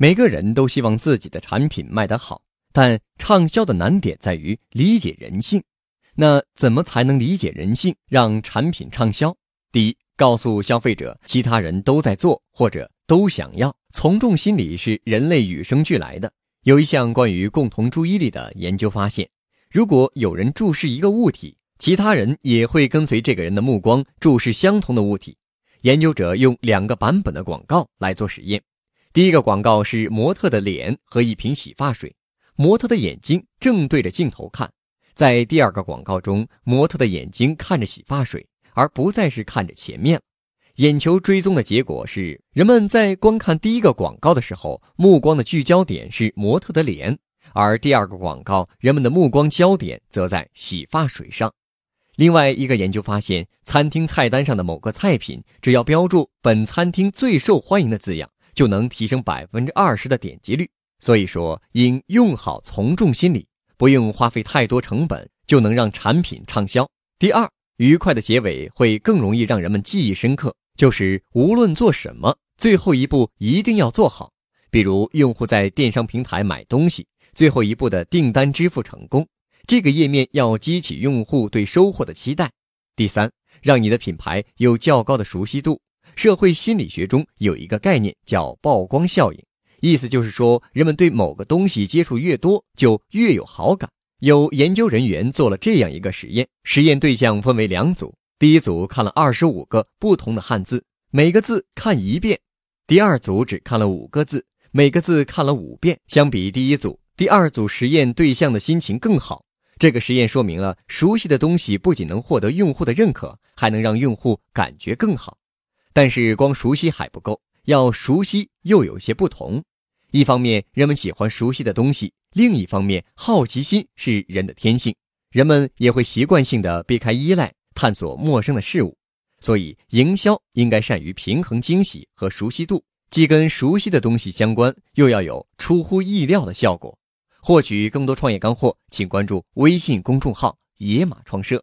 每个人都希望自己的产品卖得好，但畅销的难点在于理解人性。那怎么才能理解人性，让产品畅销？第一，告诉消费者，其他人都在做或者都想要。从众心理是人类与生俱来的。有一项关于共同注意力的研究发现，如果有人注视一个物体，其他人也会跟随这个人的目光注视相同的物体。研究者用两个版本的广告来做实验。第一个广告是模特的脸和一瓶洗发水，模特的眼睛正对着镜头看。在第二个广告中，模特的眼睛看着洗发水，而不再是看着前面。眼球追踪的结果是，人们在观看第一个广告的时候，目光的聚焦点是模特的脸；而第二个广告，人们的目光焦点则在洗发水上。另外一个研究发现，餐厅菜单上的某个菜品，只要标注“本餐厅最受欢迎”的字样。就能提升百分之二十的点击率，所以说应用好从众心理，不用花费太多成本就能让产品畅销。第二，愉快的结尾会更容易让人们记忆深刻，就是无论做什么，最后一步一定要做好。比如用户在电商平台买东西，最后一步的订单支付成功，这个页面要激起用户对收获的期待。第三，让你的品牌有较高的熟悉度。社会心理学中有一个概念叫曝光效应，意思就是说，人们对某个东西接触越多，就越有好感。有研究人员做了这样一个实验，实验对象分为两组，第一组看了二十五个不同的汉字，每个字看一遍；第二组只看了五个字，每个字看了五遍。相比第一组，第二组实验对象的心情更好。这个实验说明了，熟悉的东西不仅能获得用户的认可，还能让用户感觉更好。但是光熟悉还不够，要熟悉又有些不同。一方面，人们喜欢熟悉的东西；另一方面，好奇心是人的天性，人们也会习惯性的避开依赖，探索陌生的事物。所以，营销应该善于平衡惊喜和熟悉度，既跟熟悉的东西相关，又要有出乎意料的效果。获取更多创业干货，请关注微信公众号“野马创社”。